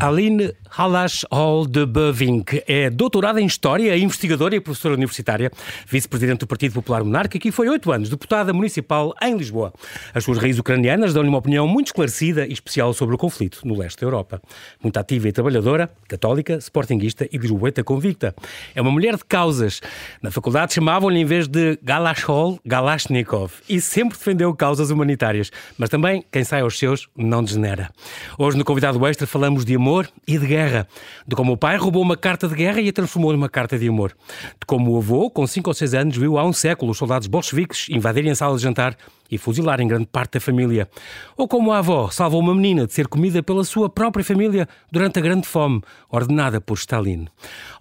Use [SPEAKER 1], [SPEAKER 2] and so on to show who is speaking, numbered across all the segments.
[SPEAKER 1] Aline Halash Hall de Bevink é doutorada em História, investigadora e professora universitária, vice-presidente do Partido Popular Monárquico e foi oito anos deputada municipal em Lisboa. As suas raízes ucranianas dão-lhe uma opinião muito esclarecida e especial sobre o conflito no leste da Europa. Muito ativa e trabalhadora, católica, sportinguista e lisboeta convicta. É uma mulher de causas. Na faculdade chamavam-lhe, em vez de Galashol, Galashnikov e sempre defendeu causas humanitárias. Mas também, quem sai aos seus, não degenera. Hoje, no Convidado Extra, falamos de amor amor e de guerra. De como o pai roubou uma carta de guerra e a transformou numa carta de amor. De como o avô, com 5 ou 6 anos, viu há um século os soldados bolcheviques invadirem a sala de jantar e fuzilarem grande parte da família. Ou como a avó salvou uma menina de ser comida pela sua própria família durante a grande fome, ordenada por Stalin.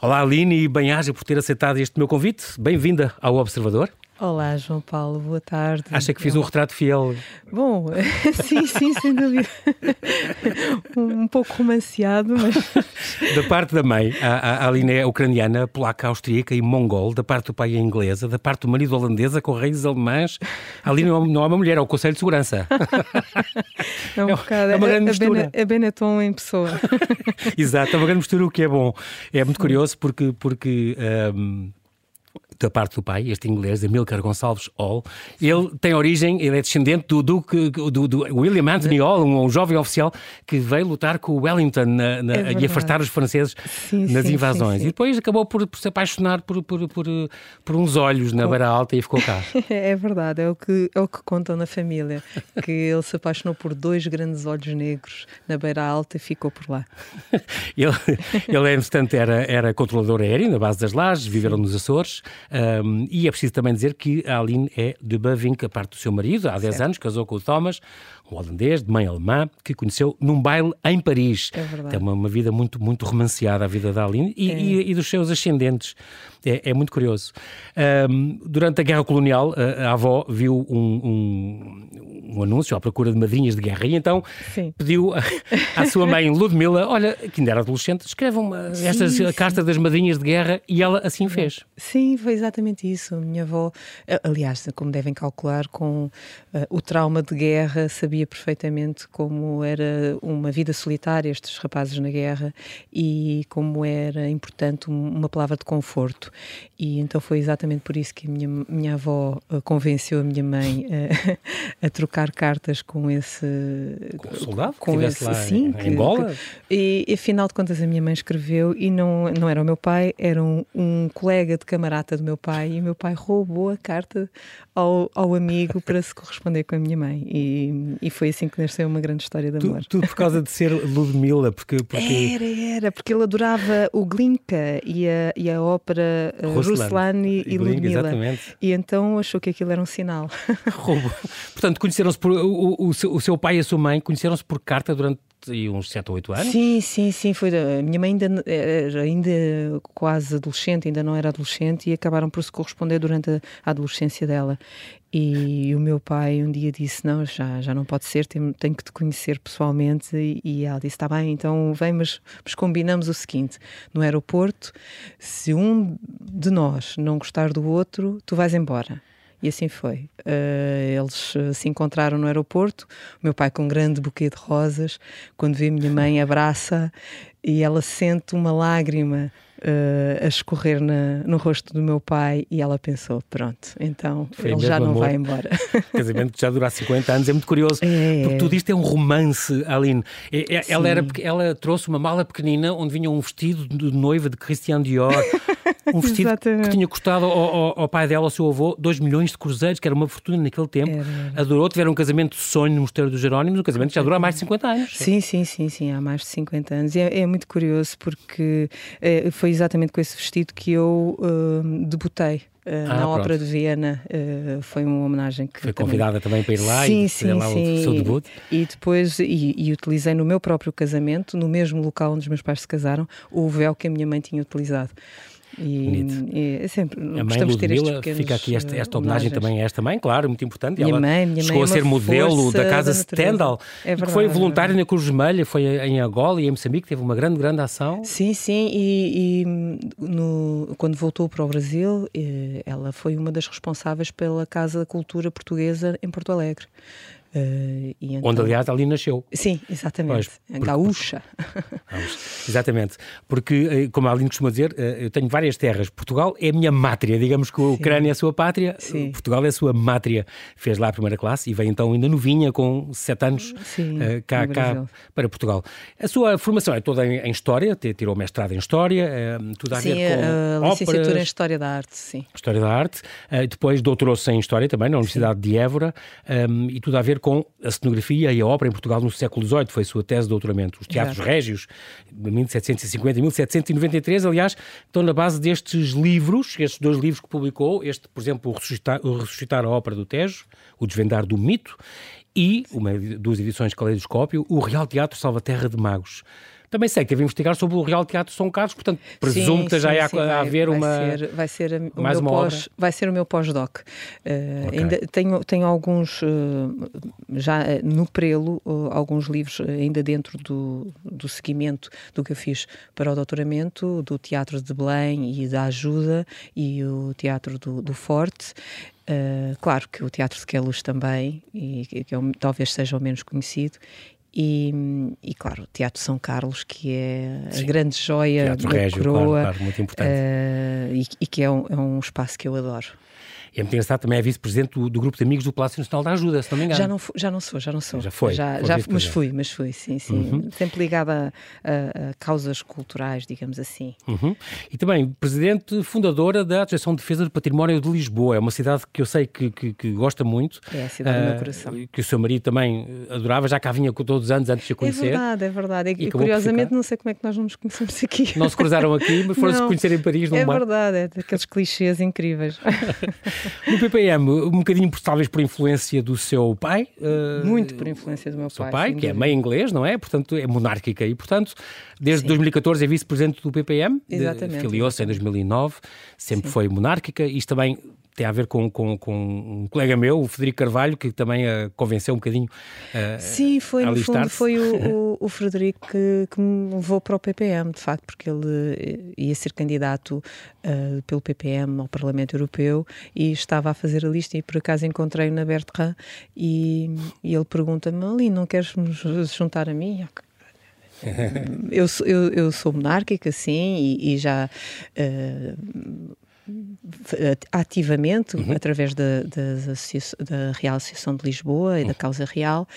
[SPEAKER 1] Olá, Aline, e bem-aja por ter aceitado este meu convite. Bem-vinda ao Observador.
[SPEAKER 2] Olá, João Paulo, boa tarde.
[SPEAKER 1] Acha que fiz um retrato fiel?
[SPEAKER 2] Bom, sim, sim, sem dúvida. um pouco romanceado, mas.
[SPEAKER 1] Da parte da mãe, a, a Aline é ucraniana, polaca, austríaca e mongol. Da parte do pai é inglesa. Da parte do marido holandesa, com raízes alemãs. A Aline não é uma mulher, é o Conselho de Segurança.
[SPEAKER 2] É um é, bocado. É uma grande mistura. A Benetton em pessoa.
[SPEAKER 1] Exato, é uma grande mistura, o que é bom. É muito curioso porque. porque um, da parte do pai, este inglês, Amilcar Gonçalves Hall. Ele tem origem, ele é descendente do Duque, do, do William Anthony Hall, um, um, jovem oficial que veio lutar com o Wellington na, na, é e afastar os franceses sim, nas sim, invasões. Sim, e depois acabou por, por se apaixonar por, por, por, por uns olhos na Beira Alta e ficou cá.
[SPEAKER 2] É verdade, é o, que, é o que contam na família, que ele se apaixonou por dois grandes olhos negros na Beira Alta e ficou por lá.
[SPEAKER 1] ele, ele entretanto, era, era controlador aéreo na base das lajes, viveram nos Açores. Um, e é preciso também dizer que a Aline é de Bavink, a parte do seu marido, há 10 certo. anos, casou com o Thomas, um holandês de mãe alemã, que conheceu num baile em Paris.
[SPEAKER 2] É verdade.
[SPEAKER 1] Tem uma, uma vida muito, muito romanceada, a vida da Aline, e, é. e, e dos seus ascendentes. É, é muito curioso. Um, durante a Guerra Colonial, a, a avó viu um, um, um, anúncio à procura de madrinhas de guerra e então Sim. pediu à sua mãe Ludmila, olha, que ainda era adolescente, escreva uma, sim, esta sim. carta das madrinhas de guerra e ela assim fez.
[SPEAKER 2] Sim, foi exatamente isso. Minha avó, aliás, como devem calcular, com uh, o trauma de guerra, sabia perfeitamente como era uma vida solitária, estes rapazes na guerra, e como era importante uma palavra de conforto. E então foi exatamente por isso que a minha, minha avó uh, convenceu a minha mãe uh, a trocar cartas com esse.
[SPEAKER 1] Com o soldado? Com esse, lá sim. Em,
[SPEAKER 2] que,
[SPEAKER 1] Angola?
[SPEAKER 2] Que, e afinal de contas a minha mãe escreveu e não, não era o meu pai, era um, um colega de camarada do meu pai e o meu pai roubou a carta ao, ao amigo para se corresponder com a minha mãe. E, e foi assim que nasceu uma grande história de amor.
[SPEAKER 1] Tudo, por causa de ser Ludmilla, porque, porque...
[SPEAKER 2] Era, era, porque ele adorava o Glinka e a, e a ópera uh, Ruslan e, e Ludmilla. Exatamente. E então achou que aquilo era um sinal.
[SPEAKER 1] Roubo. Portanto, conheceram-se por. O, o, o, seu pai e a sua mãe conheceram-se por carta durante uns 7 ou 8 anos?
[SPEAKER 2] Sim, sim, sim. Foi, a minha mãe ainda era ainda quase adolescente, ainda não era adolescente, e acabaram por se corresponder durante a, adolescência dela. E o meu pai um dia disse: Não, já, já não pode ser, tenho, tenho que te conhecer pessoalmente. E, e ela disse: Está bem, então vem, mas, mas combinamos o seguinte: no aeroporto, se um de nós não gostar do outro, tu vais embora. E assim foi. Uh, eles uh, se encontraram no aeroporto, o meu pai com um grande buquê de rosas, quando vê a minha mãe abraça e ela sente uma lágrima uh, a escorrer na, no rosto do meu pai e ela pensou, pronto, então Foi ele já não amor. vai embora.
[SPEAKER 1] Casamento que já dura há 50 anos, é muito curioso, é, porque tudo isto é um romance, Aline. É, é, ela, era, ela trouxe uma mala pequenina onde vinha um vestido de noiva de Christian Dior. Um vestido que tinha custado ao, ao, ao, pai dela, ao seu avô, 2 milhões de cruzeiros, que era uma fortuna naquele tempo. Era. Adorou, tiveram um casamento de sonho no Mosteiro dos Jerónimos, um casamento que já dura há mais de 50 anos.
[SPEAKER 2] Sim, sim, sim, sim, há mais de 50 anos. E é, é muito curioso porque é, foi exatamente com esse vestido que eu uh, debutei. Uh, ah, na pronto. Ópera de Viena uh, foi uma homenagem que
[SPEAKER 1] foi convidada também para ir lá
[SPEAKER 2] sim,
[SPEAKER 1] e
[SPEAKER 2] sim,
[SPEAKER 1] lá sim. o seu debut
[SPEAKER 2] e depois e, e, utilizei no meu próprio casamento no mesmo local onde os meus pais se casaram o véu que a minha mãe tinha utilizado e, e é sempre a mãe Ludmila,
[SPEAKER 1] fica aqui esta, esta homenagem também a esta mãe, claro, muito importante.
[SPEAKER 2] Minha
[SPEAKER 1] ela
[SPEAKER 2] mãe, minha
[SPEAKER 1] chegou
[SPEAKER 2] mãe
[SPEAKER 1] a ser modelo da Casa
[SPEAKER 2] da
[SPEAKER 1] Stendhal,
[SPEAKER 2] é verdade,
[SPEAKER 1] que foi voluntária na Cruz Vermelha, foi em Angola e em Moçambique, teve uma grande, grande ação.
[SPEAKER 2] Sim, sim, e, e no, quando voltou para o Brasil, eh, ela foi uma das responsáveis pela Casa da Cultura Portuguesa em Porto Alegre.
[SPEAKER 1] Uh, então... Onde, aliás, ali nasceu.
[SPEAKER 2] Sim, exatamente. Pois, Gaúcha.
[SPEAKER 1] exatamente. Porque, eh, como a Aline costuma dizer, eh, eu tenho várias terras. Portugal é a minha mátria. Digamos que a Ucrânia é a sua pátria, Sim. Portugal é a sua mátria. Fez lá a primeira classe e veio então ainda novinha, com sete anos, Sim, cá, cá para Portugal. A sua formação é toda em, em História, tirou mestrado em História, tudo a
[SPEAKER 2] sim,
[SPEAKER 1] ver com
[SPEAKER 2] a, a licenciatura em História da Arte, sim.
[SPEAKER 1] História da Arte. Depois doutorou-se em História também, na Universidade sim. de Évora, e tudo a ver com a cenografia e a ópera em Portugal no século XVIII, foi a sua tese de doutoramento. Os teatros Exato. régios, de 1750 e 1793, aliás, estão na base destes livros, estes dois livros que publicou, este, por exemplo, o Ressuscitar, o Ressuscitar a Ópera do Tejo, O Desvendar do Mito, e, uma, duas edições de Caleidoscópio, O Real Teatro Salvaterra de Magos. Também sei que teve a investigar sobre o Real Teatro São Carlos, portanto, presumo sim, que já sim, a, a haver uma.
[SPEAKER 2] Ser, vai ser o mais meu pós, vai ser o meu pós-doc. Uh, okay. Ainda tenho, tenho alguns, uh, já uh, no prelo, alguns livros ainda dentro do, do seguimento do que eu fiz para o doutoramento, do Teatro de Belém e da Ajuda e o Teatro do, do Forte. Uh, claro que o Teatro de Queluz também, e que é, talvez seja o menos conhecido, e, e, claro, o Teatro São Carlos, que é Sim. a grande joia
[SPEAKER 1] Teatro da Régio, coroa, claro, claro, muito importante.
[SPEAKER 2] Uh, e, e, que é um, é um espaço que eu adoro.
[SPEAKER 1] E é muito engraçado, também é vice-presidente do, do, grupo de amigos do Palácio Nacional da Ajuda, se não me engano.
[SPEAKER 2] Já não, já não sou, já não sou.
[SPEAKER 1] Já foi?
[SPEAKER 2] Já, já mas fui, mas fui, sim, sim. Uhum. Sempre ligada a, a, causas culturais, digamos assim.
[SPEAKER 1] Uhum. E também presidente fundadora da Associação de Defesa do Património de Lisboa. É uma cidade que eu sei que, que, que gosta muito.
[SPEAKER 2] É a cidade uh, do meu ah, coração.
[SPEAKER 1] Que o seu marido também adorava, já cá vinha todos os anos antes de a conhecer. É
[SPEAKER 2] verdade, é verdade. E, e curiosamente não sei como é que nós não nos conhecemos aqui.
[SPEAKER 1] Não se cruzaram aqui, mas foram-se conhecer em Paris. Num
[SPEAKER 2] é
[SPEAKER 1] bar.
[SPEAKER 2] verdade, é daqueles clichês incríveis.
[SPEAKER 1] no PPM um bocadinho talvez por influência do seu pai.
[SPEAKER 2] Uh, Muito por influência do meu
[SPEAKER 1] seu
[SPEAKER 2] pai.
[SPEAKER 1] pai, que é meio inglês, não é? Portanto, é monárquica e, portanto, desde Sim. 2014 é vice-presidente do PPM.
[SPEAKER 2] Exatamente.
[SPEAKER 1] Filiou-se em 2009, sempre Sim. foi monárquica. Isto também tem a ver com, com, com, um colega meu, o Frederico Carvalho, que também a convenceu um bocadinho uh,
[SPEAKER 2] Sim, foi, no fundo, foi o, o, o Frederico que, que, me levou para o PPM, de facto, porque ele eh, ia ser candidato uh, pelo PPM ao Parlamento Europeu e estava a fazer a lista e por acaso encontrei-o na Bertrand e, e ele pergunta-me, ali, não queres nos juntar a mim? eu, eu, eu sou monárquica, sim, e, e já uh, ativamente, uhum. através da, da, da, Real Associação de Lisboa e uhum. da Causa Real,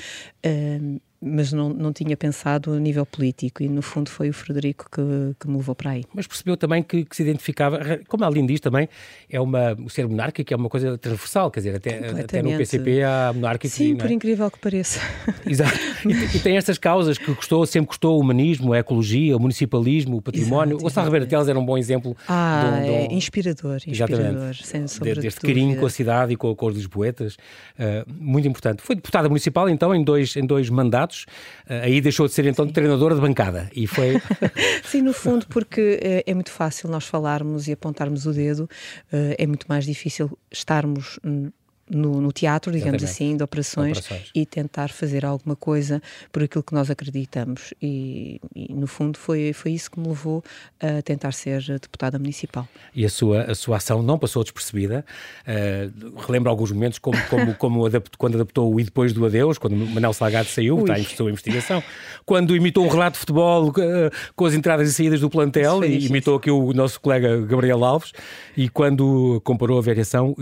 [SPEAKER 2] uh, mas não, não tinha pensado a nível político e no fundo foi o Frederico que, que me levou para aí.
[SPEAKER 1] Mas percebeu também que, que se identificava, como a Aline diz também, é uma, o ser monárquico é uma coisa transversal, quer dizer, até, até no PCP há monárquicos.
[SPEAKER 2] Sim, por é? incrível que pareça.
[SPEAKER 1] Exato. E, e, tem estas causas que gostou, sempre gostou o humanismo, a ecologia, o municipalismo, o património. Exato, o Gonçalo Ribeiro Teles era um bom exemplo.
[SPEAKER 2] Ah, de um, de um... é inspirador, inspirador, sem sombra
[SPEAKER 1] Deste de carinho com a cidade e com, com os lisboetas, uh, muito importante. Foi deputada municipal então em dois, em dois mandatos, eh, aí deixou de ser então Sim. treinadora de bancada e foi.
[SPEAKER 2] Sim, no fundo, porque é, é muito fácil nós falarmos e apontarmos o dedo, eh, é muito mais difícil estarmos no, no teatro, digamos Exatamente. assim, de operações, operações, e tentar fazer alguma coisa por aquilo que nós acreditamos. E, e, no fundo foi, foi isso que me levou a tentar ser deputada municipal.
[SPEAKER 1] E a sua, a sua ação não passou despercebida. Uh, relembro alguns momentos como, como, como adaptou, quando adaptou o E Depois do Adeus, quando Manel Salgado saiu, Ui. está em sua investigação, quando imitou um relato de futebol uh, com as entradas e saídas do plantel, e imitou aqui o nosso colega Gabriel Alves, e quando comparou a variação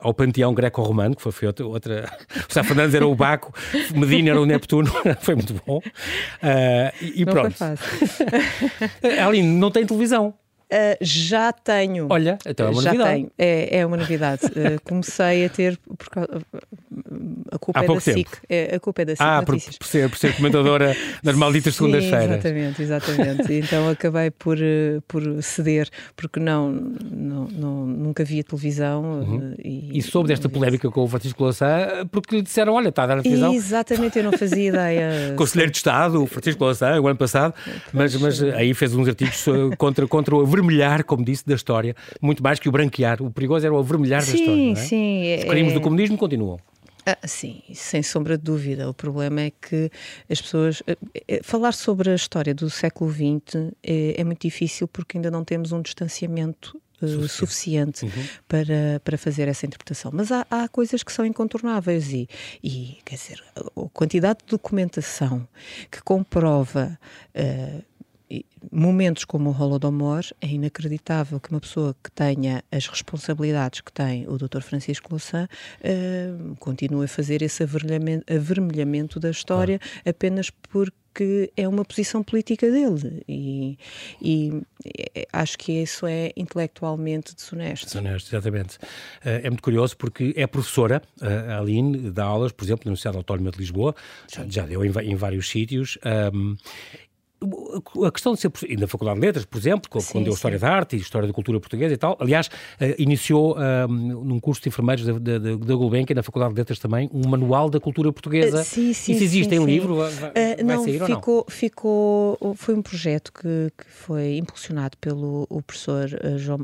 [SPEAKER 1] ao panteão greco-romano romano, que foi, foi outra, outra. O Sá Fernandes era o Baco, Medina era o Neptuno, foi muito bom. Uh, e, e pronto. Aline, não tem televisão.
[SPEAKER 2] Uh, já tenho.
[SPEAKER 1] Olha, então é uma já novidade. Tenho.
[SPEAKER 2] É, é uma novidade. Uh, comecei a ter. Por, a culpa Há é da SIC. É, a culpa é da SIC.
[SPEAKER 1] Ah, por, por, ser, por ser comentadora das malditas segundas-feiras.
[SPEAKER 2] Exatamente, exatamente. então acabei por, eh, por ceder, porque não, não, não nunca via televisão.
[SPEAKER 1] Uhum. E, e soube desta polémica com o Francisco Louçã, porque lhe disseram: olha, está a dar na televisão.
[SPEAKER 2] Exatamente, eu não fazia ideia.
[SPEAKER 1] Conselheiro de Estado, o Francisco Louçã, o ano passado, mas, mas aí fez uns artigos contra, contra o avermelhar, como disse, da história, muito mais que o branquear. O perigoso era o avermelhar
[SPEAKER 2] sim,
[SPEAKER 1] da história. Sim,
[SPEAKER 2] é? sim.
[SPEAKER 1] Os crimes é... do comunismo continuam.
[SPEAKER 2] Ah, sim, sem sombra de dúvida. O problema é que as pessoas. Eh, eh, falar sobre a história do século XX é, é muito difícil porque ainda não temos um distanciamento suficiente, suficiente uhum. para, para fazer essa interpretação. Mas há, há coisas que são incontornáveis e, e, quer dizer, a quantidade de documentação que comprova. Uh, momentos como o Holodomor, é inacreditável que uma pessoa que tenha as responsabilidades que tem o Dr. Francisco Louçã uh, continue a fazer esse avermelhamento, avermelhamento da história claro. apenas porque é uma posição política dele e, e, acho que isso é intelectualmente desonesto.
[SPEAKER 1] Desonesto, exatamente. Eh, é muito curioso porque é professora, a Aline, dá aulas, por exemplo, na Universidade Autónoma de Lisboa, já, já deu em, em vários sítios, um, a questão de ser, e na Faculdade de Letras, por exemplo, sim, quando deu História da Arte e História da Cultura Portuguesa e tal, aliás, uh, iniciou uh, num curso de enfermeiros da, da, da Gulbenkian, na Faculdade de Letras também, um manual da cultura portuguesa. Uh, sim, sim, Isso existe sim, em livro? Vai, vai
[SPEAKER 2] não,
[SPEAKER 1] sair
[SPEAKER 2] ficou, ou não? Ficou, foi um projeto que, que foi impulsionado pelo professor João,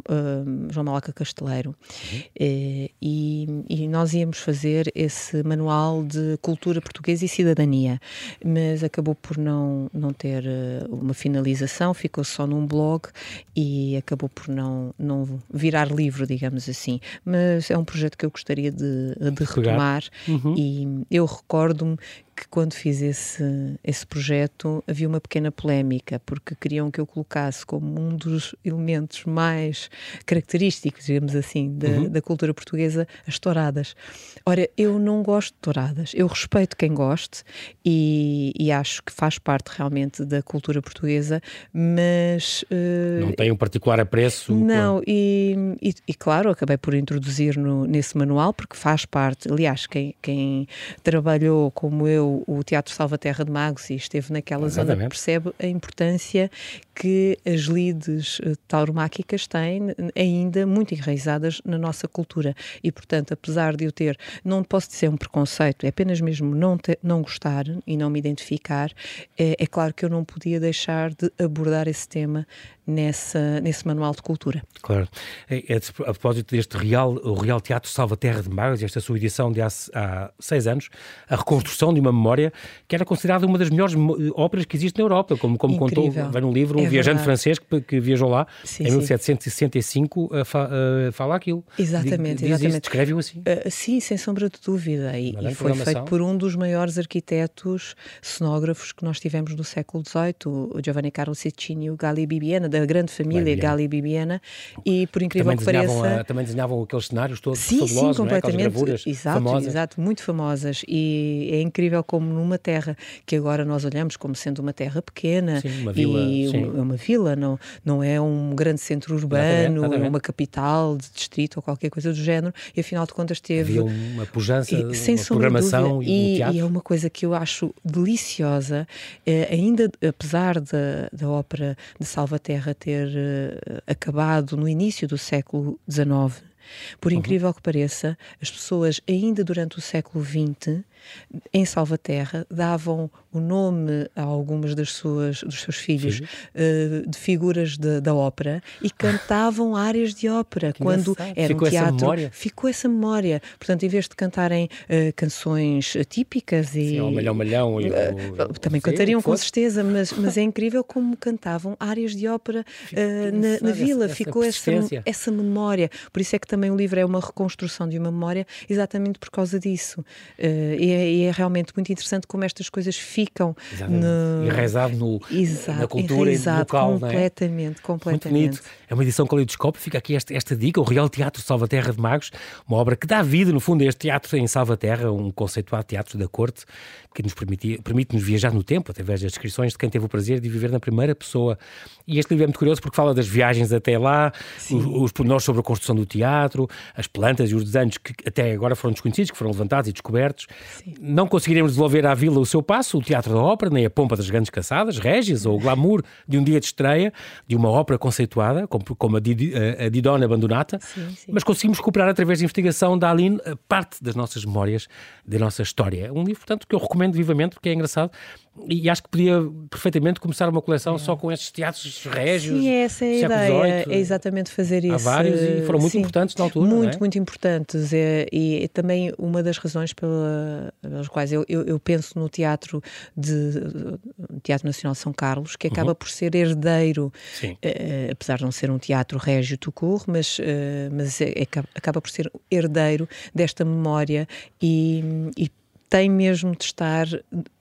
[SPEAKER 2] João Malaca Casteleiro uhum. e, e nós íamos fazer esse manual de cultura portuguesa e cidadania, mas acabou por não, não ter uma finalização, ficou só num blog e acabou por não, não virar livro, digamos assim. Mas é um projeto que eu gostaria de, de retomar uhum. e eu recordo-me que quando fiz esse, esse projeto havia uma pequena polémica, porque queriam que eu colocasse como um dos elementos mais característicos, digamos assim, da, uhum. da cultura portuguesa, as touradas. Ora, eu não gosto de touradas, eu respeito quem goste e, e acho que faz parte realmente da cultura portuguesa, mas.
[SPEAKER 1] Uh, não tem um particular apreço?
[SPEAKER 2] Não, e, e, e, claro, acabei por introduzir no, nesse manual, porque faz parte, aliás, quem, quem trabalhou como eu o Teatro Salvaterra de Magos e esteve naquela Exatamente. zona, percebe a importância que as lides eh, tauromáquicas têm ainda muito enraizadas na nossa cultura. E, portanto, apesar de eu ter, não posso dizer um preconceito, é apenas mesmo não, não gostar e não me identificar, é, é claro que eu não podia deixar de abordar esse tema nessa, nesse manual de cultura.
[SPEAKER 1] Claro. É, é, a propósito deste Real, o Real Teatro Salvaterra de Magos, esta sua edição de há, há, seis anos, a reconstrução de uma memória que era considerada uma das melhores óperas que existe na Europa, como, como contou, vai no livro, um é viajante verdade. francês que, que, viajou lá sim, em 1765 a, fa, a, fala aquilo.
[SPEAKER 2] Exatamente,
[SPEAKER 1] diz,
[SPEAKER 2] exatamente.
[SPEAKER 1] Descreve-o assim.
[SPEAKER 2] Uh, sim, sem sombra de dúvida. E, e foi feito por um dos maiores arquitetos cenógrafos que nós tivemos no século XVIII, o Giovanni Carlo Cecchini, o Gali Bibiena, da grande família Gali Bibiena, e por incrível
[SPEAKER 1] também
[SPEAKER 2] que pareça...
[SPEAKER 1] A, também desenhavam aqueles cenários todos
[SPEAKER 2] sim,
[SPEAKER 1] fabulosos,
[SPEAKER 2] sim, completamente.
[SPEAKER 1] Não é?
[SPEAKER 2] exato,
[SPEAKER 1] famosas.
[SPEAKER 2] exato, muito famosas. E é incrível como numa terra que agora nós olhamos como sendo uma terra pequena
[SPEAKER 1] sim, uma vila,
[SPEAKER 2] e sim. uma vila, não, não é um grande centro urbano, exatamente, exatamente. uma capital de distrito ou qualquer coisa do género, e afinal de contas teve...
[SPEAKER 1] Havia uma pujança, e, sem uma programação
[SPEAKER 2] e,
[SPEAKER 1] e, um
[SPEAKER 2] e, é uma coisa que eu acho deliciosa, eh, ainda apesar da, da ópera de Salvaterra ter eh, acabado no início do século XIX, por uhum. incrível uhum. que pareça, as pessoas ainda durante o século XX em Salvaterra davam o nome a algumas das suas dos seus filhos uh, de figuras de, da ópera e cantavam áreas de ópera
[SPEAKER 1] que
[SPEAKER 2] quando era
[SPEAKER 1] ficou
[SPEAKER 2] um teatro.
[SPEAKER 1] essa memória.
[SPEAKER 2] ficou essa memória. Portanto em vez de cantarem uh, canções típicas e
[SPEAKER 1] Sim, o malhão malhão e
[SPEAKER 2] uh, também cantariam com certeza mas mas é incrível como cantavam áreas de ópera na, na, vila. essa, ficou essa, essa memória. Por isso é que também o livro é uma reconstrução de uma memória exatamente por causa disso. E é, e é realmente muito interessante como estas coisas ficam
[SPEAKER 1] no... enraizado no, Exato, na cultura e no local.
[SPEAKER 2] Completamente,
[SPEAKER 1] é?
[SPEAKER 2] completamente.
[SPEAKER 1] Muito bonito. É uma edição caleidoscópio, fica aqui esta, esta dica, o Real Teatro Salvaterra de Magos, uma obra que dá vida, no fundo, a este teatro em Salvaterra, um conceituado teatro da corte, que nos permite-nos viajar no tempo, através das descrições de quem teve o prazer de viver na primeira pessoa. E este livro é muito curioso porque fala das viagens até lá, os, os pormenores sobre a construção do teatro, as plantas e os desenhos que até agora foram desconhecidos, que foram levantados e descobertos. Sim. Não conseguiremos devolver à vila o seu passo, o teatro da ópera, nem a pompa das grandes caçadas, régias ou o glamour de um dia de estreia, de uma ópera conceituada, como, a, Didi, a Didona Abandonata, sim, sim. mas conseguimos recuperar através da investigação da Aline parte das nossas memórias, da nossa história. É um livro, portanto, que eu recomendo vivamente porque é engraçado e acho que podia perfeitamente começar uma coleção é. só com estes teatros régios.
[SPEAKER 2] Sim, essa é a ideia. 8, é exatamente fazer isso.
[SPEAKER 1] Há vários e foram muito sim, importantes na altura.
[SPEAKER 2] Muito,
[SPEAKER 1] é?
[SPEAKER 2] muito importantes. É, e, e, também uma das razões pela, pelas quais eu, eu, eu, penso no teatro de Teatro Nacional São Carlos, que acaba uhum. por ser herdeiro, uh, apesar de não ser um teatro régio tucur, mas, uh, mas é, é, acaba por ser herdeiro desta memória e, e tem mesmo de estar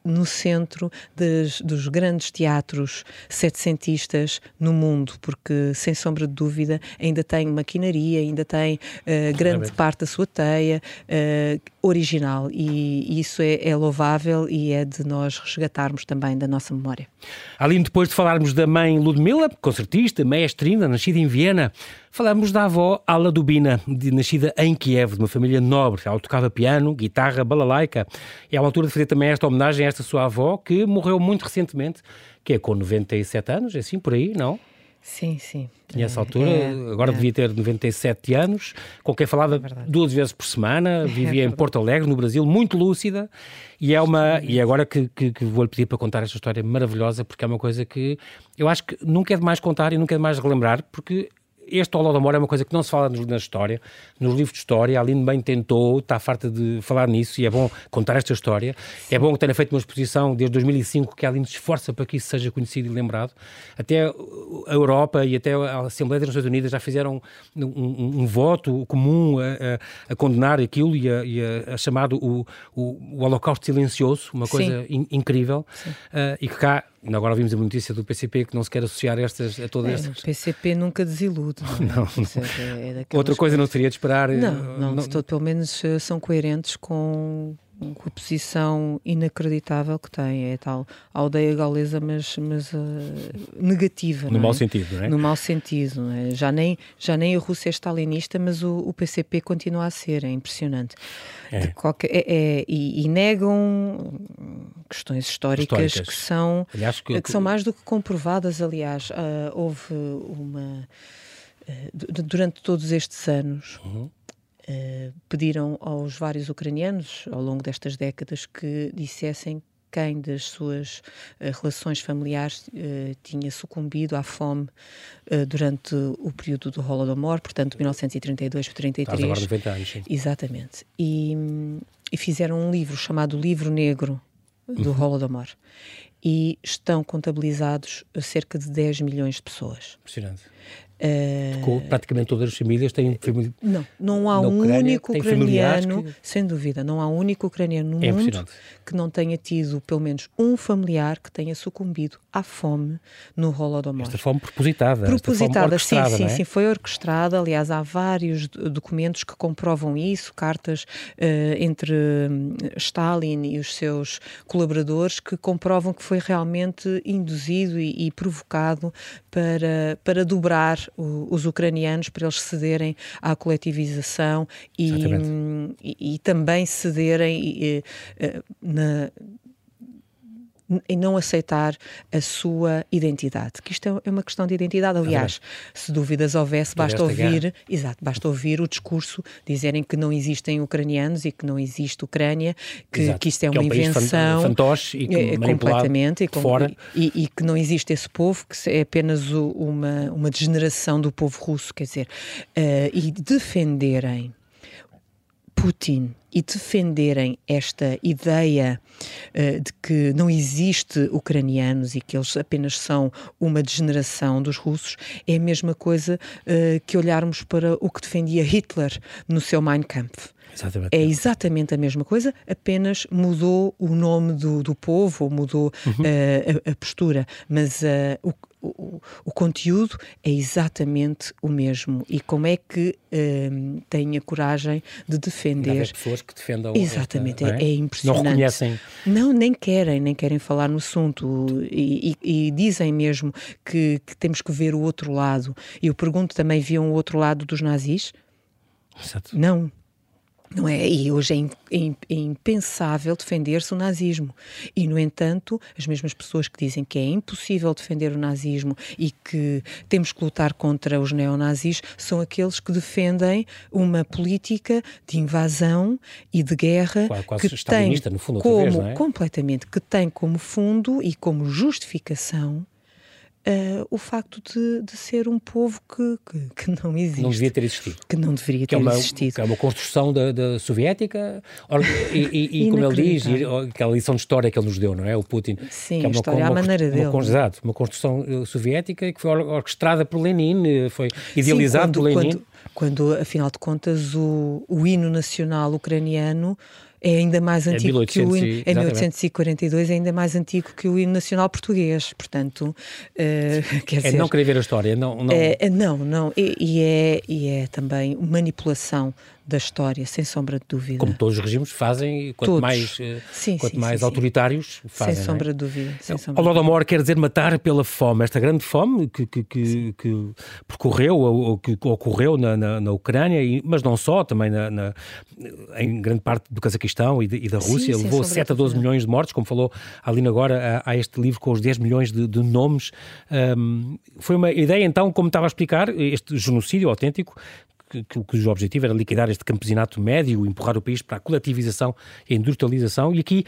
[SPEAKER 2] no centro des, dos grandes teatros setecentistas no mundo, porque, sem sombra de dúvida, ainda tem maquinaria, ainda tem uh, grande parte da sua teia uh, original, e, e isso é, é, louvável e é de nós resgatarmos também da nossa memória.
[SPEAKER 1] Aline, depois de falarmos da mãe Ludmila, concertista, maestrina, nascida em Viena, falamos da avó Ala Dubina, de, nascida em Kiev, de uma família nobre. Ela tocava piano, guitarra, balalaica, e é a altura de fazer também esta homenagem a esta sua avó, que morreu muito recentemente, que é com 97 anos, é assim por aí, não?
[SPEAKER 2] Sim, sim.
[SPEAKER 1] Tinha essa altura, é, agora é. devia ter 97 anos, com quem falava é duas vezes por semana, vivia é em Porto Alegre, no Brasil, muito lúcida, e é uma e agora que, que, que vou-lhe pedir para contar esta história maravilhosa, porque é uma coisa que eu acho que nunca é demais contar e nunca é demais relembrar, porque este Holodomor é uma coisa que não se fala na história, nos livros de história. A Aline bem tentou, está farta de falar nisso e é bom contar esta história. É bom que tenha feito uma exposição desde 2005 que a Aline se esforça para que isso seja conhecido e lembrado. Até a Europa e até a Assembleia das Nações Unidas já fizeram um, um, um voto comum a, a, a, condenar aquilo e a, e a chamado o, o, o, Holocausto Silencioso, uma coisa in, incrível. Uh, e que cá Agora vimos a notícia do PCP que não se quer associar a, estas, a todas é, estas.
[SPEAKER 2] O PCP nunca desilude. Não, é?
[SPEAKER 1] não. É, é Outra coisa coisas... não seria de esperar.
[SPEAKER 2] Não, eh, não, não... Todo, pelo menos eh, são coerentes com, com a posição inacreditável que tem. É tal aldeia gaulesa, mas, mas uh, negativa.
[SPEAKER 1] No mau sentido, não é?
[SPEAKER 2] No mau sentido. É? Já, nem, já nem a Rússia é stalinista, mas o, o PCP continua a ser. É impressionante. É. Qualquer, é, é, e, e, negam questões históricas, históricas. que são aliás, que, que, são mais do que comprovadas. Aliás, uh, houve uma durante todos estes anos. Uhum. Uh, pediram aos vários ucranianos ao longo destas décadas que dissessem quem das suas uh, relações familiares uh, tinha sucumbido à fome uh, durante o período do Holodomor, portanto, 1932 para 33.
[SPEAKER 1] agora 90 anos, sim.
[SPEAKER 2] Exatamente. E, e, fizeram um livro chamado Livro Negro do uhum. Holodomor. E estão contabilizados cerca de 10 milhões de pessoas.
[SPEAKER 1] Impressionante. Uh, praticamente todas as famílias têm família.
[SPEAKER 2] Não, não há um Ucrânia, único ucraniano, que... sem dúvida, não há um único ucraniano no é mundo que não tenha tido pelo menos um familiar que tenha sucumbido à fome no Holodomor.
[SPEAKER 1] Esta fome propositada.
[SPEAKER 2] Propositada,
[SPEAKER 1] sim,
[SPEAKER 2] sim,
[SPEAKER 1] é?
[SPEAKER 2] sim, foi orquestrada. Aliás, há vários documentos que comprovam isso, cartas uh, entre hum, Stalin e os seus colaboradores que comprovam que foi realmente induzido e, e provocado para, para dobrar o, os ucranianos para eles cederem à coletivização e, e, e, também cederem e, uh, na, em não aceitar a sua identidade, que isto é, é uma questão de identidade. Aliás, se dúvidas houvesse, basta ouvir, exato, basta ouvir o discurso dizerem que não existem ucranianos e que não existe Ucrânia, que, que isto é uma é um invenção
[SPEAKER 1] fantoche e que
[SPEAKER 2] é, completamente e, com, fora. E, e, que não existe esse povo, que é apenas o, uma, uma degeneração do povo russo, quer dizer, uh, e defenderem Putin e defenderem esta ideia uh, de que não existe ucranianos e que eles apenas são uma degeneração dos russos, é a mesma coisa uh, que olharmos para o que defendia Hitler no seu Mein Kampf.
[SPEAKER 1] Exatamente.
[SPEAKER 2] É exatamente a mesma coisa, apenas mudou o nome do, do povo, ou mudou uhum. uh, a, a, postura, mas o, o, o, conteúdo é exatamente o mesmo. E como é que uh, têm a coragem de defender.
[SPEAKER 1] Há pessoas que defendam.
[SPEAKER 2] Exatamente,
[SPEAKER 1] esta,
[SPEAKER 2] é? é? impressionante.
[SPEAKER 1] Não reconhecem.
[SPEAKER 2] Não, nem querem, nem querem falar no assunto. E, e, e dizem mesmo que, que, temos que ver o outro lado. E eu pergunto também: viam o outro lado dos nazis?
[SPEAKER 1] Exato.
[SPEAKER 2] Não, não é? E hoje é, é, é impensável defender-se o nazismo. E, no entanto, as mesmas pessoas que dizem que é impossível defender o nazismo e que temos que lutar contra os neonazis são aqueles que defendem uma política de invasão e de guerra
[SPEAKER 1] quase
[SPEAKER 2] que tem
[SPEAKER 1] no fundo,
[SPEAKER 2] como,
[SPEAKER 1] vez, é?
[SPEAKER 2] completamente, que tem como fundo e como justificação uh, o facto de, de, ser um povo que, que, que, não existe.
[SPEAKER 1] Não devia ter existido.
[SPEAKER 2] Que não deveria
[SPEAKER 1] que
[SPEAKER 2] ter
[SPEAKER 1] é uma,
[SPEAKER 2] existido.
[SPEAKER 1] Que é uma construção da, da soviética, e, e, e como ele diz, aquela lição de história que ele nos deu, não é? O Putin.
[SPEAKER 2] Sim,
[SPEAKER 1] que é
[SPEAKER 2] uma, história uma, à maneira
[SPEAKER 1] uma,
[SPEAKER 2] dele.
[SPEAKER 1] Uma, exato, uma construção eh, soviética que foi orquestrada por Lenin, eh, foi quando, por Lenin.
[SPEAKER 2] Quando, quando, afinal de contas, o, o hino nacional ucraniano é ainda mais é antigo é 1800, que o hino, é 1842, é ainda mais antigo que o hino nacional português, portanto, uh, quer
[SPEAKER 1] é
[SPEAKER 2] dizer...
[SPEAKER 1] não querer ver a história, não... Não,
[SPEAKER 2] é, não, não e, e, é, e é também manipulação da história, sem sombra de dúvida.
[SPEAKER 1] Como todos os regimes fazem, quanto
[SPEAKER 2] todos.
[SPEAKER 1] mais, eh,
[SPEAKER 2] sim,
[SPEAKER 1] quanto
[SPEAKER 2] sim,
[SPEAKER 1] mais
[SPEAKER 2] sim,
[SPEAKER 1] autoritários fazem.
[SPEAKER 2] Sem sombra
[SPEAKER 1] é?
[SPEAKER 2] de dúvida. Sem
[SPEAKER 1] sombra Holodomor quer dizer matar pela fome, esta grande fome que, que, que, que percorreu ou que ocorreu na, na, na Ucrânia, e, mas não só, também na, na, em grande parte do Cazaquistão e, de, e da Rússia, levou 7 a 12 milhões de mortes, como falou a Aline agora, há, este livro com os 10 milhões de, de nomes. Um, foi uma ideia, então, como estava a explicar, este genocídio autêntico, que, cujo objetivo era liquidar este campesinato médio, empurrar o país para a coletivização e a industrialização. E aqui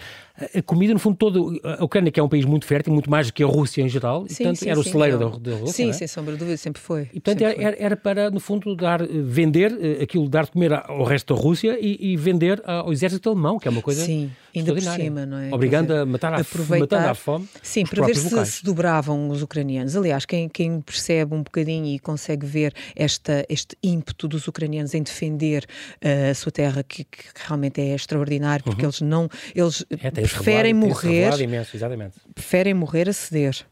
[SPEAKER 1] a comida, no fundo, todo. A Ucrânia, que é um país muito fértil, muito mais do que a Rússia em geral, sim, e, portanto, sim, era o celeiro
[SPEAKER 2] da,
[SPEAKER 1] da Rússia.
[SPEAKER 2] Sim,
[SPEAKER 1] é?
[SPEAKER 2] sem sombra de dúvida, sempre foi.
[SPEAKER 1] E, portanto, era, era, para, no fundo, dar, vender eh, aquilo, dar de comer ao resto da Rússia e, e vender ao exército alemão, que é uma coisa.
[SPEAKER 2] Sim, ainda por cima, não é?
[SPEAKER 1] Obrigando dizer, a matar a, matando à fome.
[SPEAKER 2] Sim, para ver se, se, dobravam os ucranianos. Aliás, quem, quem percebe um bocadinho e consegue ver esta, este ímpeto dos ucranianos em defender uh, a sua terra, que, que, realmente é extraordinário, porque uhum. eles não. Eles é, preferem morrer morrer.
[SPEAKER 1] Imenso.
[SPEAKER 2] Preferem morrer a ceder.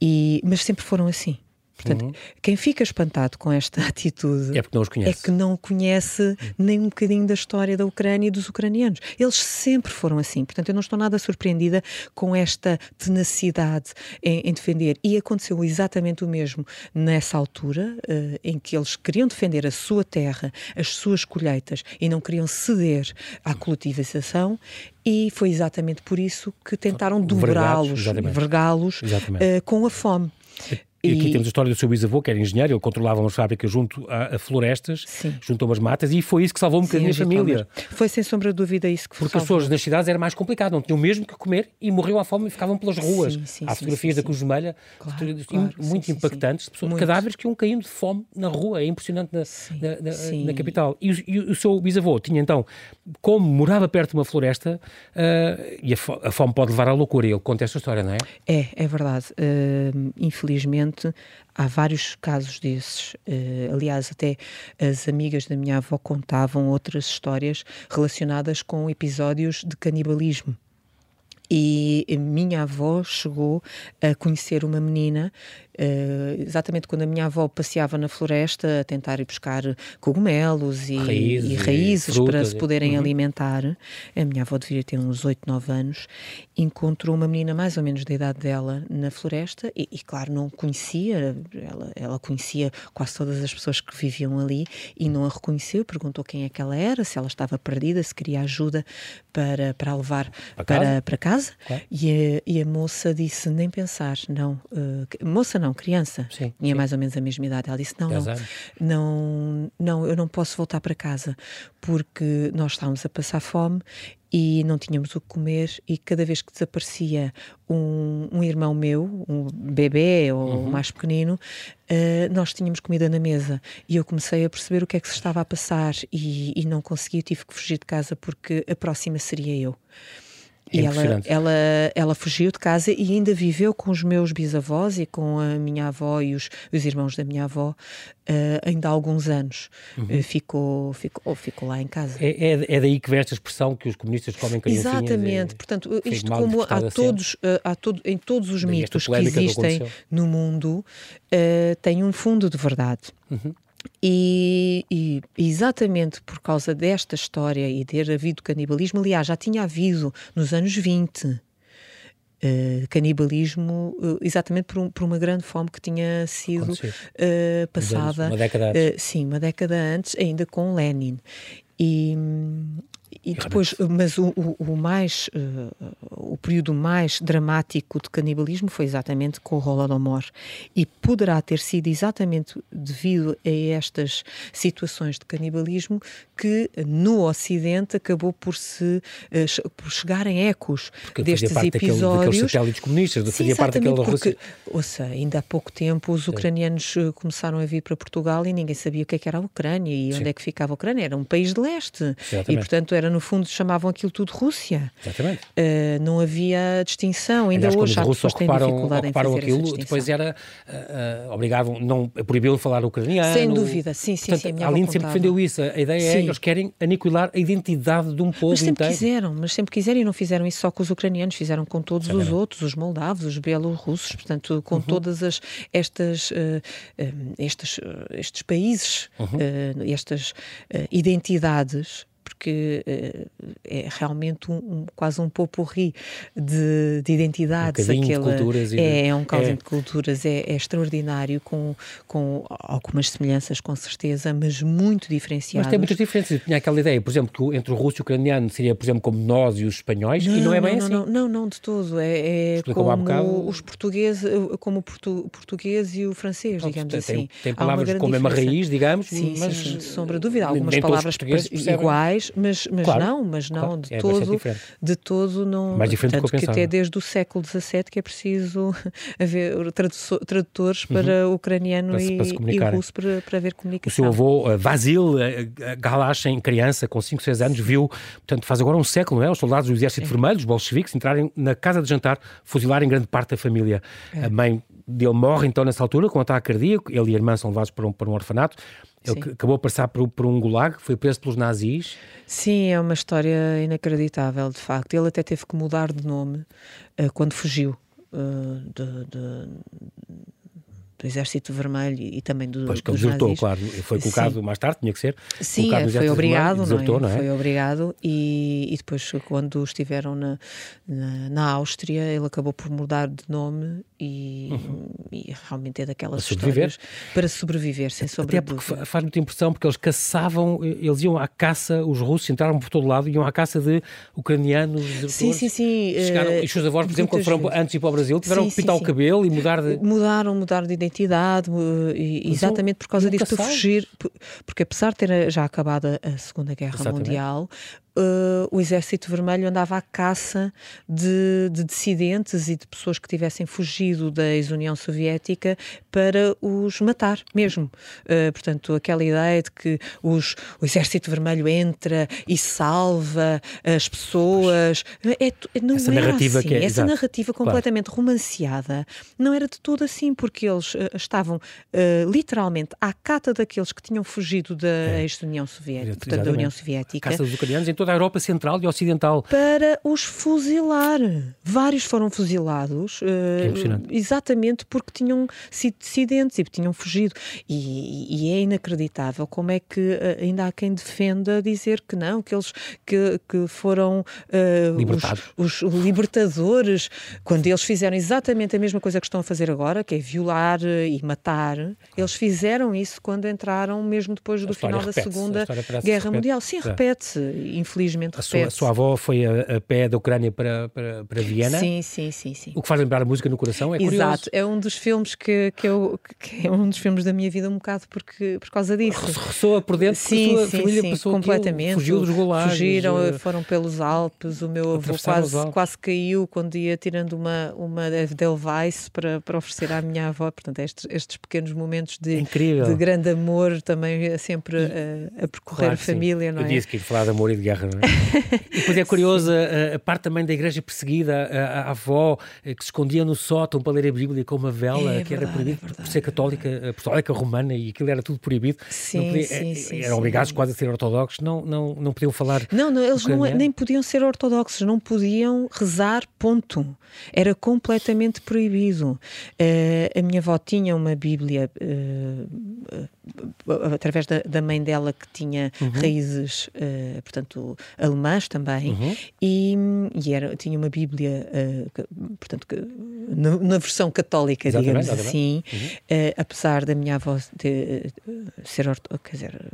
[SPEAKER 2] E, mas sempre foram assim. Portanto, uhum. quem fica espantado com esta atitude
[SPEAKER 1] é porque não os conhece.
[SPEAKER 2] É que não conhece nem um bocadinho da história da Ucrânia e dos ucranianos. Eles sempre foram assim. Portanto, eu não estou nada surpreendida com esta tenacidade em, em defender. E aconteceu exatamente o mesmo nessa altura, uh, em que eles queriam defender a sua terra, as suas colheitas e não queriam ceder à coletivização. E foi exatamente por isso que tentaram dobrá-los, vergá-los uh, com a fome.
[SPEAKER 1] E aqui temos a história do seu bisavô, que era engenheiro, ele controlava umas fábricas junto a, a florestas,
[SPEAKER 2] Sim.
[SPEAKER 1] junto a umas matas, e foi isso que salvou um bocadinho a família.
[SPEAKER 2] Foi sem sombra de dúvida isso que
[SPEAKER 1] Porque as pessoas nas cidades era mais complicado, não tinham mesmo que comer e morriam à fome e ficavam pelas ruas. Sim, sim, Há fotografias da Cruz Vermelha
[SPEAKER 2] claro, claro,
[SPEAKER 1] muito impactantes, pessoas, muito. cadáveres que iam caindo de fome na rua, é impressionante na, na, na, na capital. E, e, o seu bisavô tinha então, como morava perto de uma floresta, uh, e a, a, fome pode levar à loucura, ele conta esta história, não é?
[SPEAKER 2] É, é verdade. Uh, infelizmente há vários casos desses. Uh, aliás, até as amigas da minha avó contavam outras histórias relacionadas com episódios de canibalismo. E minha avó chegou a conhecer uma menina Uh, exatamente quando a minha avó passeava na floresta a tentar ir buscar cogumelos e
[SPEAKER 1] raízes,
[SPEAKER 2] e raízes
[SPEAKER 1] e
[SPEAKER 2] para se poderem uhum. alimentar, a minha avó devia ter uns 8, 9 anos, encontrou uma menina mais ou menos da idade dela na floresta e, e claro, não conhecia, ela, ela conhecia quase todas as pessoas que viviam ali e não a reconheceu, perguntou quem é que ela era, se ela estava perdida, se queria ajuda para, para a levar
[SPEAKER 1] a
[SPEAKER 2] para,
[SPEAKER 1] casa?
[SPEAKER 2] para casa. E, a, e a moça disse, nem pensar, não, uh, moça não, criança,
[SPEAKER 1] sim,
[SPEAKER 2] tinha
[SPEAKER 1] sim.
[SPEAKER 2] mais ou menos a mesma idade. Ela disse: não, não, não, não, eu não posso voltar para casa porque nós estávamos a passar fome e não tínhamos o que comer e cada vez que desaparecia um, um irmão meu, um bebê ou uhum. mais pequenino, uh, nós tínhamos comida na mesa e eu comecei a perceber o que é que se estava a passar e, e não consegui, tive que fugir de casa porque a próxima seria eu.
[SPEAKER 1] É
[SPEAKER 2] e ela, ela, ela fugiu de casa e ainda viveu com os meus bisavós e com a minha avó e os, os irmãos da minha avó uh, ainda há alguns anos. Uhum. Uh, ficou, ficou, ficou lá em casa.
[SPEAKER 1] É, é, é, daí que vem esta expressão que os comunistas comem criancinhas.
[SPEAKER 2] Exatamente.
[SPEAKER 1] É,
[SPEAKER 2] Portanto, isto como há todos, uh, há todo, em todos os daí mitos que existem que no mundo, tem um fundo de verdade. Uhum. E, e, exatamente por causa desta história e ter havido canibalismo, aliás, já tinha havido nos anos 20 uh, eh, canibalismo, uh, exatamente por, um, por, uma grande fome que tinha sido uh, passada.
[SPEAKER 1] Uma década antes.
[SPEAKER 2] sim, uma década antes, ainda com Lenin. E, e depois, mas o, o, o mais, uh, o período mais dramático de canibalismo foi exatamente com o Holodomor e poderá ter sido exatamente devido a estas situações de canibalismo que no Ocidente acabou por se uh, por chegarem ecos
[SPEAKER 1] porque
[SPEAKER 2] destes
[SPEAKER 1] parte
[SPEAKER 2] episódios.
[SPEAKER 1] Daquele, satélites comunistas, Sim, fazia parte daquela
[SPEAKER 2] porque. Ouça, ainda há pouco tempo os ucranianos Sim. começaram a vir para Portugal e ninguém sabia o que, é que era a Ucrânia e Sim. onde é que ficava a Ucrânia. Era um país de leste. Exatamente. E, portanto, era no fundo, chamavam aquilo tudo Rússia.
[SPEAKER 1] Exatamente. Uh,
[SPEAKER 2] não havia distinção. Ainda
[SPEAKER 1] Aliás,
[SPEAKER 2] hoje
[SPEAKER 1] há
[SPEAKER 2] pessoas
[SPEAKER 1] ocuparam,
[SPEAKER 2] têm dificuldade em fazer
[SPEAKER 1] aquilo, depois era uh, obrigavam, não proibiram falar ucraniano.
[SPEAKER 2] Sem dúvida, sim, sim,
[SPEAKER 1] Portanto,
[SPEAKER 2] sim.
[SPEAKER 1] A Aline sempre defendeu isso. A ideia sim. é que eles querem aniquilar a identidade de um povo
[SPEAKER 2] mas sempre
[SPEAKER 1] inteiro.
[SPEAKER 2] quiseram, mas sempre quiseram e não fizeram isso só com os ucranianos, fizeram com todos os outros, os moldavos, os bielorrussos, portanto, com uhum. todas as, estas, uh, estes, uh, estes países, uhum. uh, estas identidades porque uh, é realmente um, um, quase um popurri de, de identidades.
[SPEAKER 1] Um aquela, de culturas.
[SPEAKER 2] É, é um caldo é. de culturas, é, é, extraordinário, com, com algumas semelhanças, com certeza, mas muito diferenciadas.
[SPEAKER 1] Mas tem muitas diferenças. Tinha aquela ideia, por exemplo, que entre o russo e o ucraniano seria, por exemplo, como nós e os espanhóis, não, e não é bem
[SPEAKER 2] não,
[SPEAKER 1] assim.
[SPEAKER 2] Não, não, não, de todo. É, é como os portugueses, como o portu, português e o francês, digamos
[SPEAKER 1] tem,
[SPEAKER 2] assim.
[SPEAKER 1] Tem palavras com a mesma raiz, digamos,
[SPEAKER 2] sim,
[SPEAKER 1] mas...
[SPEAKER 2] Sim, sem sombra de dúvida. Algumas palavras iguais, mas, mas claro, não, mas não, claro, de, é todo, de todo não.
[SPEAKER 1] Mais diferente
[SPEAKER 2] tanto
[SPEAKER 1] que,
[SPEAKER 2] que até desde o século XVII que é preciso haver tradutores uhum. para ucraniano para, e, para e russo para, para haver comunicação.
[SPEAKER 1] O seu avô, uh, Vasil uh, Galash, em criança, com 5, 6 anos, viu, portanto, faz agora um século, não é? Os soldados do Exército é. Vermelho, os bolcheviques, entrarem na casa de jantar, fuzilarem grande parte da família. É. A mãe dele morre então nessa altura, com um ataque cardíaco, ele e a irmã são levados para um, para um orfanato. Ele Sim. acabou a passar por, por, um gulag, foi preso pelos nazis.
[SPEAKER 2] Sim, é uma história inacreditável, de facto. Ele até teve que mudar de nome uh, quando fugiu uh, de, de, do Exército Vermelho e, também do,
[SPEAKER 1] pois,
[SPEAKER 2] que
[SPEAKER 1] ele
[SPEAKER 2] desertou,
[SPEAKER 1] claro. Foi colocado Sim. mais tarde, tinha que ser.
[SPEAKER 2] Sim, foi obrigado, desertou, não, é? não é? Foi obrigado e, e, depois, quando estiveram na, na, na, Áustria, ele acabou por mudar de nome e, uhum. e realmente é daquelas para histórias para sobreviver, sem sombra
[SPEAKER 1] Até porque faz muita impressão, porque eles caçavam, eles iam à caça, os russos entraram por todo lado, iam à caça de ucranianos,
[SPEAKER 2] Sim, sim, sim.
[SPEAKER 1] Chegaram, uh, e os seus avós, por exemplo, quando foram antes de ir para o Brasil, tiveram sim, que pintar sim, o cabelo e mudar de...
[SPEAKER 2] Mudaram, mudaram de identidade identidade, e, exatamente por causa disso, fugir, porque apesar de ter já acabado a Segunda Guerra exatamente. Mundial, uh, o Exército Vermelho andava à caça de, de, dissidentes e de pessoas que tivessem fugido da ex-União Soviética para os matar mesmo. Uh, portanto, aquela ideia de que os, o Exército Vermelho entra e salva as pessoas. É, é não essa era narrativa assim. Que é, essa narrativa completamente claro. romanceada não era de todo assim, porque eles uh, estavam literalmente à cata daqueles que tinham fugido da é. ex-União Soviética, portanto, da União Soviética.
[SPEAKER 1] A caça dos ucranianos em toda a Europa Central e Ocidental.
[SPEAKER 2] Para os fuzilar. Vários foram fuzilados uh, é exatamente porque tinham sido dissidentes e tinham fugido. E, e, é inacreditável como é que uh, ainda há quem defenda dizer que não, que eles que, que foram uh, os, os, libertadores, quando eles fizeram exatamente a mesma coisa que estão a fazer agora, que é violar e matar. Eles fizeram isso quando entraram, mesmo depois do final da Segunda Guerra Mundial. Sim, repete-se, infelizmente
[SPEAKER 1] a sua, a sua, avó foi a, a, pé da Ucrânia para, para, para Viena.
[SPEAKER 2] Sim, sim, sim, sim.
[SPEAKER 1] O que faz lembrar a música no coração é
[SPEAKER 2] Exato.
[SPEAKER 1] curioso.
[SPEAKER 2] Exato, é um dos filmes que, que, eu, que é um dos filmes da minha vida um bocado porque, por causa disso.
[SPEAKER 1] Ressoa por dentro
[SPEAKER 2] sim,
[SPEAKER 1] a
[SPEAKER 2] sim,
[SPEAKER 1] família
[SPEAKER 2] sim,
[SPEAKER 1] passou
[SPEAKER 2] completamente.
[SPEAKER 1] Aquilo, fugiu dos gulagens.
[SPEAKER 2] Fugiram, uh, foram pelos Alpes, o meu avô quase, quase caiu quando ia tirando uma, uma Edelweiss para, para oferecer à minha avó. Portanto, estes, estes pequenos momentos de, de grande amor também sempre a, a percorrer claro, a família, não é?
[SPEAKER 1] Eu disse que ia falar de amor e de guerra, não é? e depois é curiosa a, a, parte também da igreja perseguida, a, a, avó eh, que se escondia no sótão para ler a Bíblia com uma vela,
[SPEAKER 2] é
[SPEAKER 1] que
[SPEAKER 2] verdade,
[SPEAKER 1] era proibido
[SPEAKER 2] é
[SPEAKER 1] por ser católica, apostólica romana e aquilo era tudo proibido.
[SPEAKER 2] Sim,
[SPEAKER 1] podia,
[SPEAKER 2] sim,
[SPEAKER 1] é,
[SPEAKER 2] sim,
[SPEAKER 1] eram obrigados quase a ser ortodoxos, não, não, não podiam falar.
[SPEAKER 2] Não, não eles não, nem podiam ser ortodoxos, não podiam rezar, ponto. Era completamente proibido. Uh, a minha avó tinha uma Bíblia uh, uh, através da, da, mãe dela que tinha uhum. raízes, portanto, alemãs também, uhum. e, e, era, tinha uma Bíblia, que, portanto, que, na, na, versão católica, exatamente, digamos assim, uhum. apesar da minha avó de, ser, quer dizer,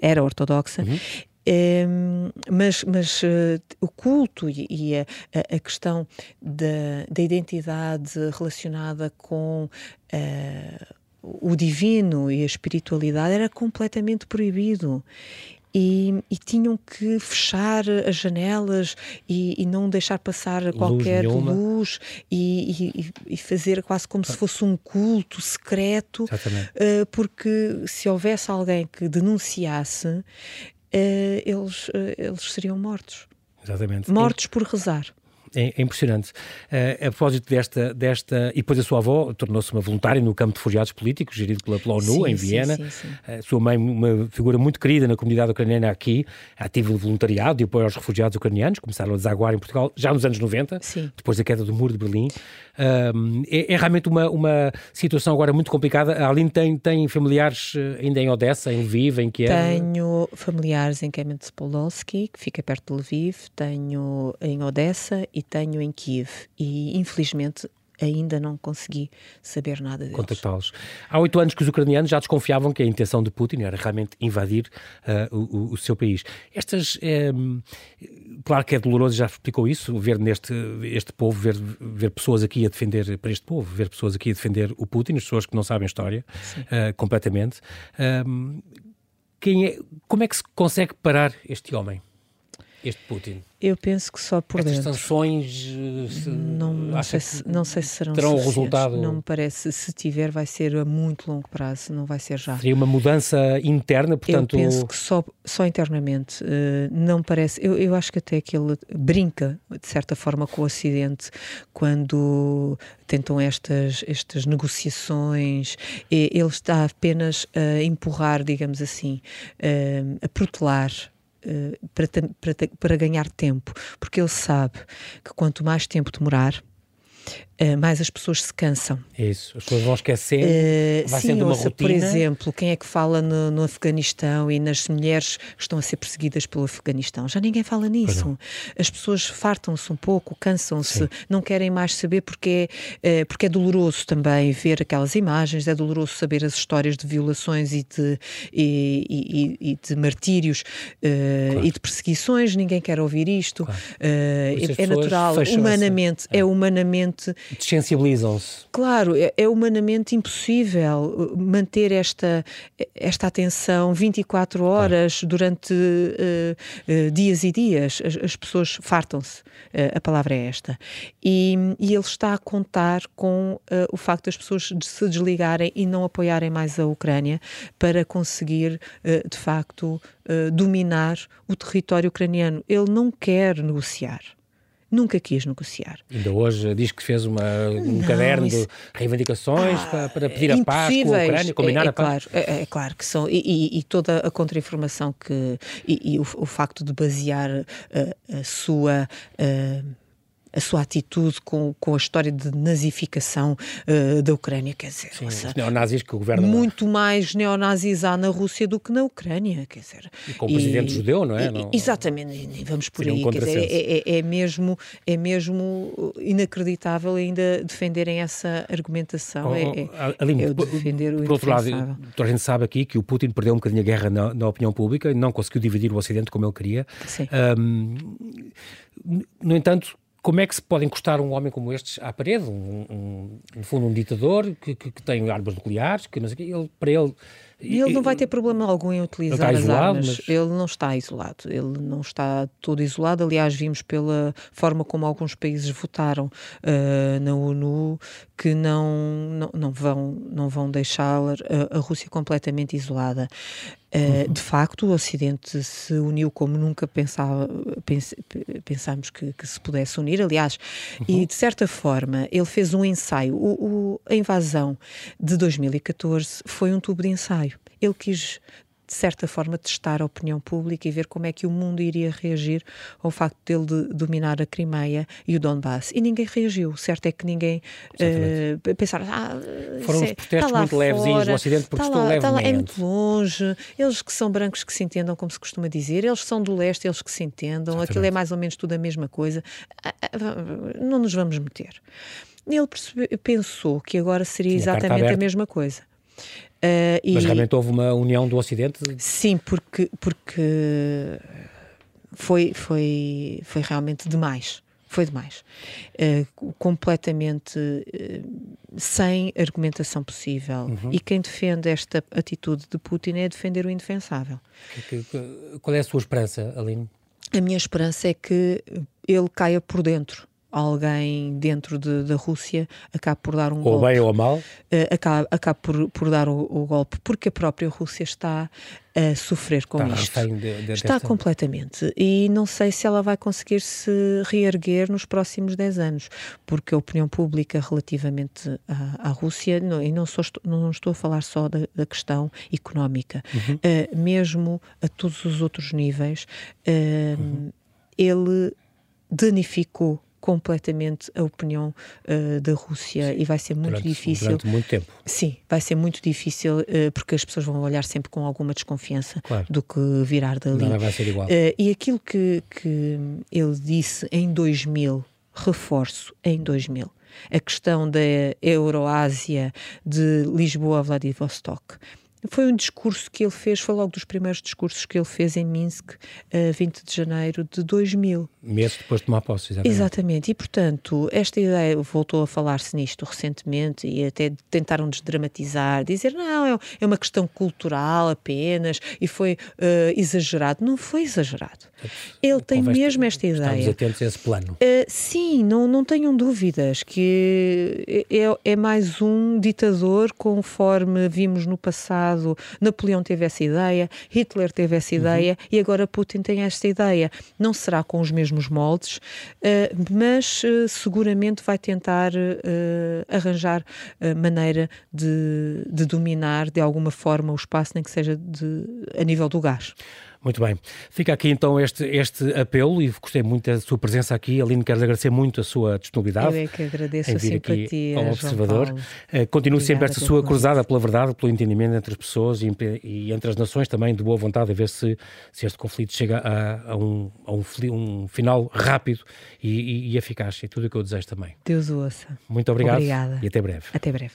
[SPEAKER 2] era ortodoxa. Uhum Um, mas mas uh, o culto e, e a, a, questão da, da identidade relacionada com uh, o divino e a espiritualidade era completamente proibido. E, e, tinham que fechar as janelas e, e não deixar passar qualquer luz, luz e, e, fazer quase como se fosse um culto secreto, uh, porque se houvesse alguém que denunciasse, uh, eles, uh, eles seriam mortos.
[SPEAKER 1] Exatamente.
[SPEAKER 2] Mortos por rezar.
[SPEAKER 1] É, é impressionante. Uh, a propósito desta, desta. E depois a sua avó tornou-se uma voluntária no campo de refugiados políticos, gerido pela, pela ONU, sim, em Viena. Sim, sim. Uh, sua mãe, uma figura muito querida na comunidade ucraniana aqui, ativa de voluntariado e apoio aos refugiados ucranianos, começaram a desaguar em Portugal já nos anos 90, depois da queda do muro de Berlim. Uh, é, é, realmente uma, uma situação agora muito complicada. A Aline tem, tem familiares ainda em Odessa, em Lviv, em Kiev?
[SPEAKER 2] Tenho familiares em Kamenets-Podolsky, que fica perto de Lviv, tenho em Odessa e tenho em Kiev e infelizmente ainda não consegui saber nada deles.
[SPEAKER 1] Contactá-los. Há oito anos que os ucranianos já desconfiavam que a intenção de Putin era realmente invadir uh, o, o, seu país. Estas, é, claro que é doloroso, já explicou isso, ver neste este povo, ver, ver pessoas aqui a defender, para este povo, ver pessoas aqui a defender o Putin, as pessoas que não sabem história, uh, completamente. Um, quem é, como é que se consegue parar este homem? este Putin?
[SPEAKER 2] Eu penso que só por
[SPEAKER 1] Estas
[SPEAKER 2] dentro.
[SPEAKER 1] sanções
[SPEAKER 2] eh, não, não, sei se, não sei se serão
[SPEAKER 1] terão o resultado.
[SPEAKER 2] Não me parece. Se tiver, vai ser a muito longo prazo, não vai ser já.
[SPEAKER 1] Seria uma mudança interna, portanto.
[SPEAKER 2] Eu penso que só, só internamente. Uh, não parece. Eu, eu acho que até que ele brinca, de certa forma, com o Ocidente quando tentam estas, estas negociações. ele está apenas a empurrar, digamos assim, uh, a protelar eh, para, para, para ganhar tempo, porque ele sabe que quanto mais tempo demorar, Uh, mais as pessoas se cansam.
[SPEAKER 1] É isso, as pessoas vão esquecendo, uh, vai sim, sendo uma ouça, rotina.
[SPEAKER 2] Por exemplo, quem é que fala no, no, Afeganistão e nas mulheres que estão a ser perseguidas pelo Afeganistão? Já ninguém fala nisso. As pessoas fartam-se um pouco, cansam-se, não querem mais saber porque é, uh, porque é doloroso também ver aquelas imagens, é doloroso saber as histórias de violações e de, e, e, e de martírios claro. e de perseguições, ninguém quer ouvir isto. Claro. É, é natural, humanamente, é. é humanamente
[SPEAKER 1] Dessensibilizam-se.
[SPEAKER 2] Claro, é, é, humanamente impossível uh, manter esta, esta atenção 24 horas claro. durante uh, uh, dias e dias. As, as pessoas fartam-se, uh, a palavra é esta. E, e ele está a contar com uh, o facto das pessoas de se desligarem e não apoiarem mais a Ucrânia para conseguir, uh, de facto, dominar o território ucraniano. Ele não quer negociar nunca quis negociar.
[SPEAKER 1] Ainda hoje diz que fez uma, um não, caderno isso... de reivindicações ah, para, para, pedir a paz com a Ucrânia, combinar
[SPEAKER 2] é, é
[SPEAKER 1] a
[SPEAKER 2] paz. Claro, é, é, claro que são. E, e, toda a contra-informação que. e, e o, o, facto de basear a, a sua. A, a sua atitude com, com a história de nazificação uh, da Ucrânia, quer dizer,
[SPEAKER 1] Sim, os neonazis que o governo
[SPEAKER 2] muito mais neonazis há na Rússia do que na Ucrânia, quer dizer.
[SPEAKER 1] E com o presidente e, judeu, não é?
[SPEAKER 2] E, não, exatamente, vamos por aí, um quer dizer, é, é, é, mesmo, é mesmo inacreditável ainda defenderem essa argumentação, oh, é, é, Aline, é defender o Por outro lado,
[SPEAKER 1] toda a gente sabe aqui que o Putin perdeu um bocadinho a guerra na, na opinião pública, não conseguiu dividir o Ocidente como ele queria.
[SPEAKER 2] Sim.
[SPEAKER 1] Um, no entanto, como é que se pode encostar um homem como este à parede? Um, um, no fundo, um ditador que, que, que tem armas nucleares, que quê. Ele, para ele
[SPEAKER 2] e ele não vai ter problema algum em utilizar as isolado, armas. Mas... Ele não está isolado. Ele não está todo isolado. Aliás, vimos pela forma como alguns países votaram uh, na ONU que não, não, não vão, não vão deixar a, a Rússia completamente isolada. Uh, de facto, o Ocidente se uniu como nunca pensava, pens, pensámos que, que, se pudesse unir. Aliás, uhum. e de certa forma, ele fez um ensaio. O, o, a invasão de 2014 foi um tubo de ensaio. Ele quis de certa forma, testar a opinião pública e ver como é que o mundo iria reagir ao facto dele de dominar a Crimeia e o Donbass. E ninguém reagiu. O certo é que ninguém uh, pensaram. Ah,
[SPEAKER 1] Foram os protestos tá muito levezinhos no Ocidente porque tá estou levemente. Tá lá,
[SPEAKER 2] é muito longe. Eles que são brancos que se entendam, como se costuma dizer. Eles são do leste, eles que se entendam. Exatamente. Aquilo é mais ou menos tudo a mesma coisa. Ah, ah, não nos vamos meter. Ele pensou que agora seria Sim, exatamente a, a mesma coisa.
[SPEAKER 1] Uh, e... Mas realmente houve uma união do Ocidente?
[SPEAKER 2] Sim, porque, porque foi, foi, foi realmente demais. Foi demais. Uh, completamente uh, sem argumentação possível. Uhum. E quem defende esta atitude de Putin é defender o indefensável.
[SPEAKER 1] Qual é a sua esperança, Aline?
[SPEAKER 2] A minha esperança é que ele caia por dentro alguém dentro de, da Rússia acabe por dar um
[SPEAKER 1] ou
[SPEAKER 2] golpe.
[SPEAKER 1] Ou bem ou mal? Uh,
[SPEAKER 2] acabe, acabe por, por dar o, o, golpe, porque a própria Rússia está a sofrer com está isto. De, de está desta... completamente. E não sei se ela vai conseguir se reerguer nos próximos 10 anos, porque a opinião pública relativamente à, à Rússia, não, e não, sou, não estou a falar só da, da questão económica, uhum. uh, mesmo a todos os outros níveis, uh, uhum. ele danificou completamente a opinião uh, da Rússia Sim. e vai ser muito
[SPEAKER 1] durante,
[SPEAKER 2] difícil.
[SPEAKER 1] Durante muito tempo.
[SPEAKER 2] Sim, vai ser muito difícil uh, porque as pessoas vão olhar sempre com alguma desconfiança claro. do que virar dali.
[SPEAKER 1] Não vai ser igual.
[SPEAKER 2] Uh, e aquilo que, que ele disse em 2000, reforço, em 2000, a questão da Euroásia de Lisboa a Vladivostok foi um discurso que ele fez, foi logo dos primeiros discursos que ele fez em Minsk, a 20 de janeiro de 2000.
[SPEAKER 1] Meses depois de tomar posse, exatamente.
[SPEAKER 2] Exatamente, e portanto, esta ideia voltou a falar-se nisto recentemente e até tentaram desdramatizar, dizer não, é, é uma questão cultural apenas e foi uh, exagerado. Não foi exagerado. Ele tem mesmo esta ideia.
[SPEAKER 1] Estamos atentos a esse plano.
[SPEAKER 2] Uh, sim, não, não tenham dúvidas que é, é, é mais um ditador conforme vimos no passado passado Napoleão teve essa ideia, Hitler teve essa ideia uhum. e agora Putin tem esta ideia. Não será com os mesmos moldes, uh, mas uh, seguramente vai tentar uh, arranjar maneira de, de, dominar de alguma forma o espaço, nem que seja de, a nível do gás.
[SPEAKER 1] Muito bem. Fica aqui então este, este apelo e gostei muito da sua presença aqui. Aline, quero agradecer muito a sua disponibilidade.
[SPEAKER 2] Eu é que agradeço em vir a simpatia, aqui
[SPEAKER 1] ao Observador. Uh, continue sempre esta sua cruzada pela verdade, pelo entendimento entre as pessoas e, e, entre as nações também, de boa vontade, a ver se, se este conflito chega a, a, um, a um, um, final rápido e, e, e eficaz. E tudo o que eu desejo também.
[SPEAKER 2] Deus o ouça.
[SPEAKER 1] Muito obrigado
[SPEAKER 2] Obrigada.
[SPEAKER 1] e até breve.
[SPEAKER 2] Até breve.